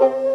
啊。